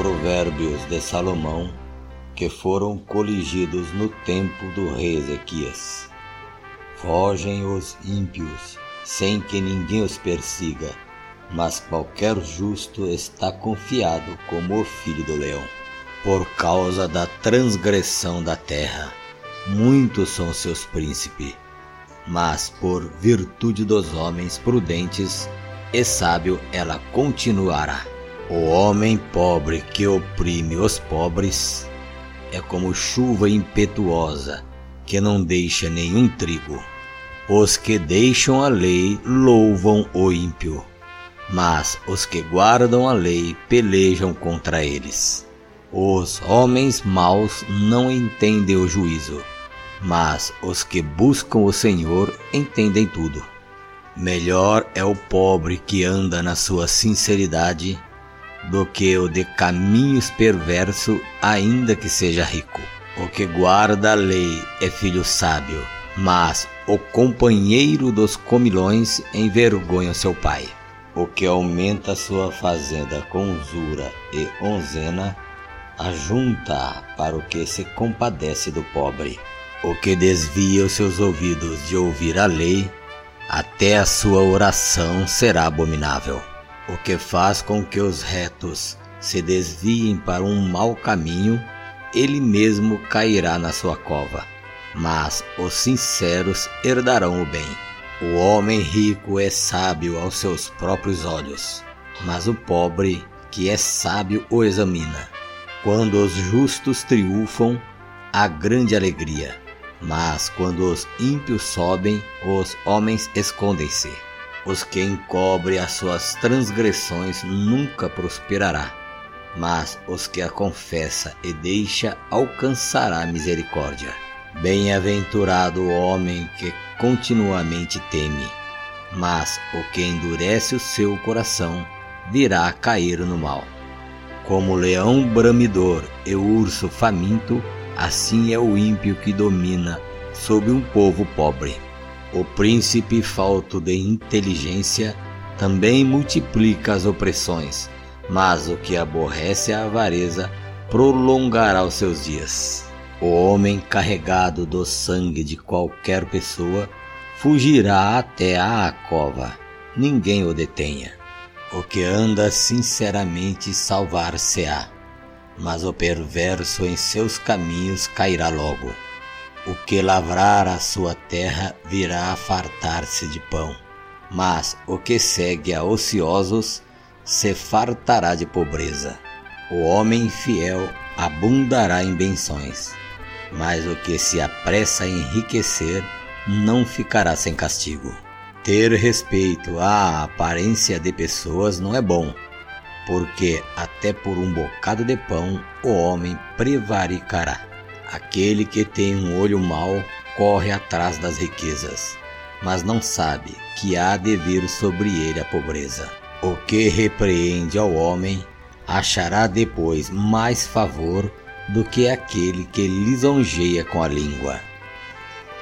provérbios de Salomão que foram coligidos no tempo do rei Ezequias. Fogem os ímpios sem que ninguém os persiga, mas qualquer justo está confiado como o filho do leão. Por causa da transgressão da terra, muitos são seus príncipes, mas por virtude dos homens prudentes e sábio ela continuará. O homem pobre que oprime os pobres é como chuva impetuosa que não deixa nenhum trigo. Os que deixam a lei louvam o ímpio, mas os que guardam a lei pelejam contra eles. Os homens maus não entendem o juízo, mas os que buscam o Senhor entendem tudo. Melhor é o pobre que anda na sua sinceridade do que o de caminhos perverso, ainda que seja rico. O que guarda a lei é filho sábio, mas o companheiro dos comilões envergonha seu pai. O que aumenta sua fazenda com usura e onzena, ajunta para o que se compadece do pobre. O que desvia os seus ouvidos de ouvir a lei, até a sua oração será abominável. O que faz com que os retos se desviem para um mau caminho, ele mesmo cairá na sua cova. Mas os sinceros herdarão o bem. O homem rico é sábio aos seus próprios olhos, mas o pobre que é sábio o examina. Quando os justos triunfam, há grande alegria, mas quando os ímpios sobem, os homens escondem-se. Os que encobre as suas transgressões nunca prosperará, mas os que a confessa e deixa alcançará misericórdia. Bem-aventurado o homem que continuamente teme, mas o que endurece o seu coração virá a cair no mal. Como o leão bramidor e o urso faminto, assim é o ímpio que domina sobre um povo pobre. O príncipe falto de inteligência também multiplica as opressões, mas o que aborrece a avareza prolongará os seus dias. O homem carregado do sangue de qualquer pessoa fugirá até a cova, ninguém o detenha. O que anda sinceramente salvar-se-á, mas o perverso em seus caminhos cairá logo. O que lavrar a sua terra virá a fartar-se de pão, mas o que segue a ociosos se fartará de pobreza. O homem fiel abundará em benções, mas o que se apressa a enriquecer não ficará sem castigo. Ter respeito à aparência de pessoas não é bom, porque até por um bocado de pão o homem prevaricará. Aquele que tem um olho mau corre atrás das riquezas, mas não sabe que há de vir sobre ele a pobreza. O que repreende ao homem achará depois mais favor do que aquele que lisonjeia com a língua.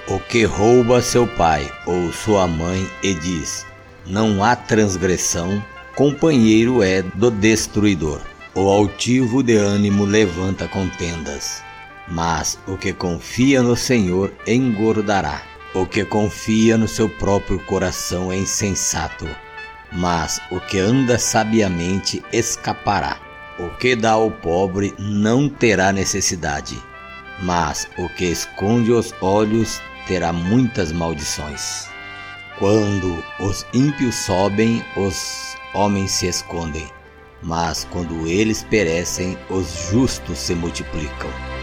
O que rouba seu pai ou sua mãe e diz: Não há transgressão, companheiro é do destruidor. O altivo de ânimo levanta contendas mas o que confia no Senhor engordará. O que confia no seu próprio coração é insensato, mas o que anda sabiamente escapará. O que dá ao pobre não terá necessidade, mas o que esconde os olhos terá muitas maldições. Quando os ímpios sobem, os homens se escondem, mas quando eles perecem, os justos se multiplicam.